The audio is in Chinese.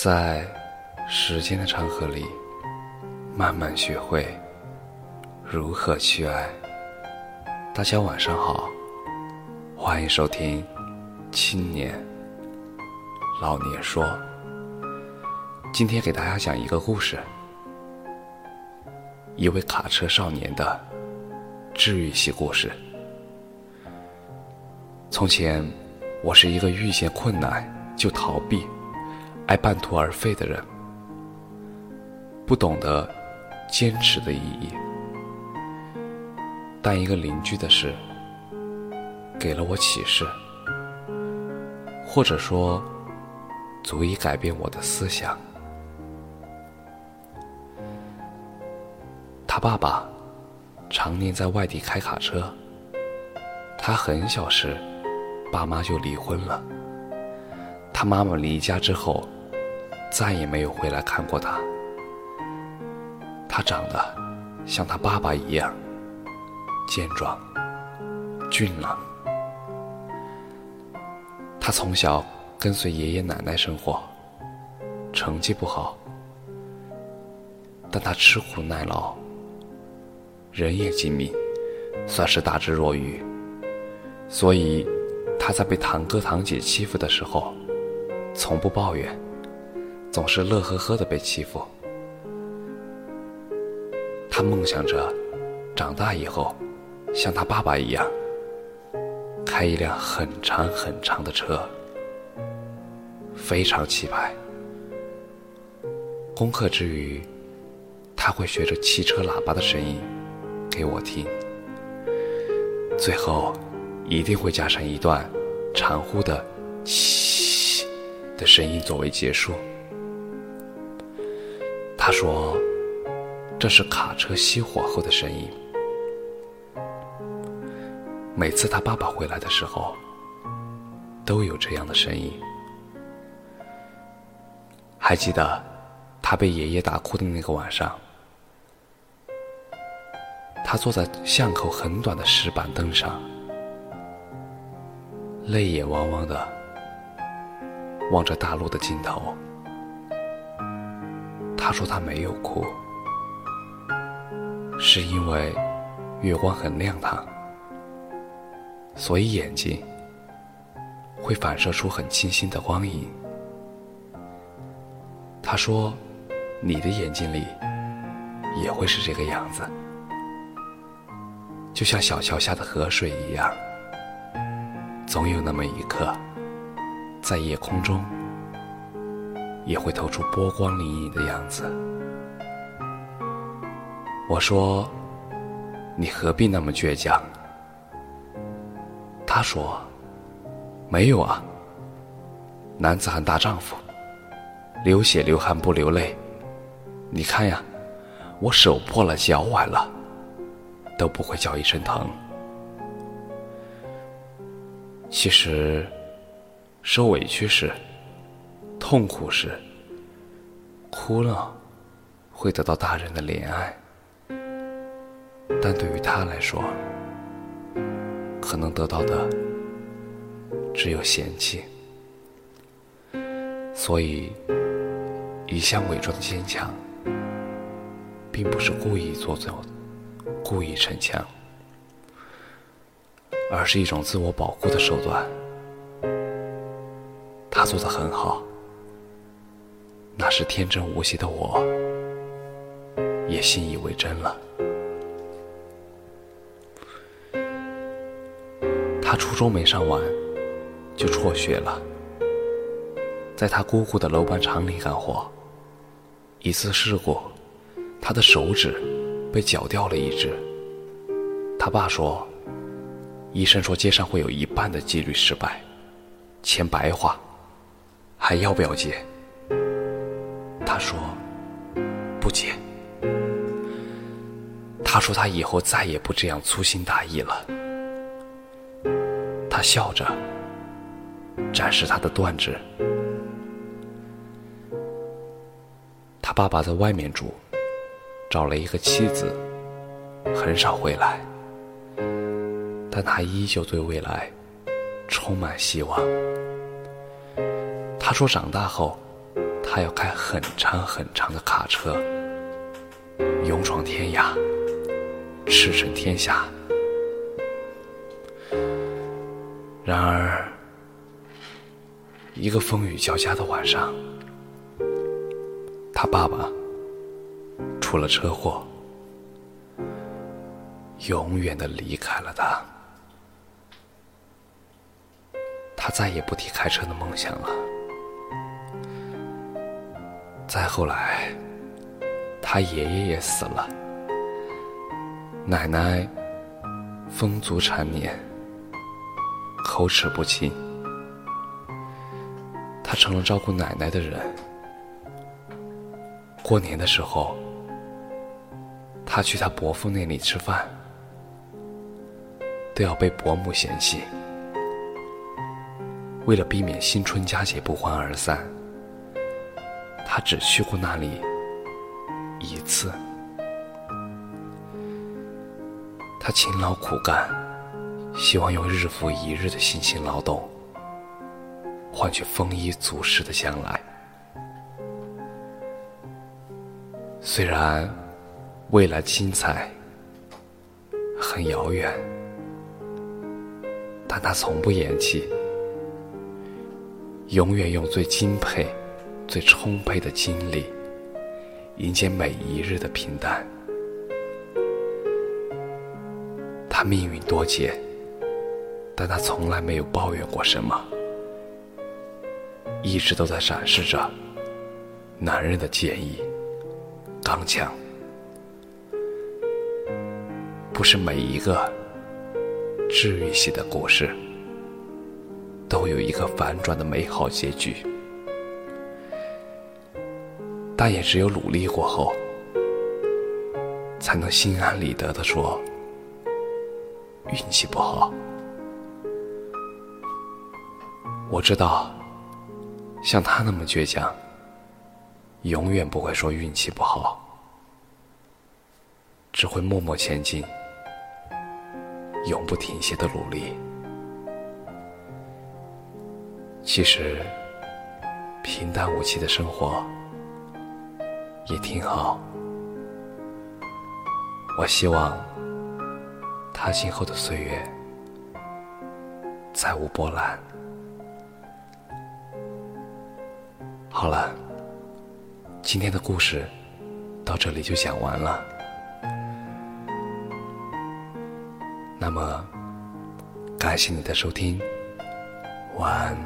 在时间的长河里，慢慢学会如何去爱。大家晚上好，欢迎收听《青年老年说》。今天给大家讲一个故事，一位卡车少年的治愈系故事。从前，我是一个遇见困难就逃避、爱半途而废的人，不懂得坚持的意义。但一个邻居的事，给了我启示，或者说，足以改变我的思想。他爸爸常年在外地开卡车，他很小时。爸妈就离婚了。他妈妈离家之后，再也没有回来看过他。他长得像他爸爸一样健壮、俊朗。他从小跟随爷爷奶奶生活，成绩不好，但他吃苦耐劳，人也精明，算是大智若愚，所以。他在被堂哥堂姐欺负的时候，从不抱怨，总是乐呵呵的被欺负。他梦想着长大以后像他爸爸一样，开一辆很长很长的车，非常气派。功课之余，他会学着汽车喇叭的声音给我听，最后。一定会加上一段长呼的“嘘”的声音作为结束。他说：“这是卡车熄火后的声音。”每次他爸爸回来的时候，都有这样的声音。还记得他被爷爷打哭的那个晚上，他坐在巷口很短的石板凳上。泪眼汪汪的望着大路的尽头，他说他没有哭，是因为月光很亮堂，所以眼睛会反射出很清新的光影。他说，你的眼睛里也会是这个样子，就像小桥下的河水一样。总有那么一刻，在夜空中，也会透出波光粼粼的样子。我说：“你何必那么倔强？”他说：“没有啊，男子汉大丈夫，流血流汗不流泪。你看呀，我手破了，脚崴了，都不会叫一声疼。”其实，受委屈时、痛苦时、哭了，会得到大人的怜爱；但对于他来说，可能得到的只有嫌弃。所以，一向伪装的坚强，并不是故意做作、故意逞强。而是一种自我保护的手段，他做的很好。那时天真无邪的我，也信以为真了。他初中没上完，就辍学了，在他姑姑的楼板厂里干活。一次事故，他的手指被绞掉了一只。他爸说。医生说，接上会有一半的几率失败，钱白花，还要不要接？他说不接。他说他以后再也不这样粗心大意了。他笑着展示他的断指。他爸爸在外面住，找了一个妻子，很少回来。但他依旧对未来充满希望。他说：“长大后，他要开很长很长的卡车，勇闯天涯，驰骋天下。然而，一个风雨交加的晚上，他爸爸出了车祸，永远的离开了他。他再也不提开车的梦想了。再后来，他爷爷也死了，奶奶风烛残年。口齿不清，他成了照顾奶奶的人。过年的时候，他去他伯父那里吃饭，都要被伯母嫌弃。为了避免新春佳节不欢而散，他只去过那里一次。他勤劳苦干。希望用日复一日的辛勤劳动，换取丰衣足食的将来。虽然未来精彩很遥远，但他从不言弃，永远用最敬佩、最充沛的精力迎接每一日的平淡。他命运多劫。但他从来没有抱怨过什么，一直都在展示着男人的坚毅、刚强。不是每一个治愈系的故事都有一个反转的美好结局，但也只有努力过后，才能心安理得的说运气不好。我知道，像他那么倔强，永远不会说运气不好，只会默默前进，永不停歇的努力。其实，平淡无奇的生活也挺好。我希望他今后的岁月再无波澜。好了，今天的故事到这里就讲完了。那么，感谢你的收听，晚安。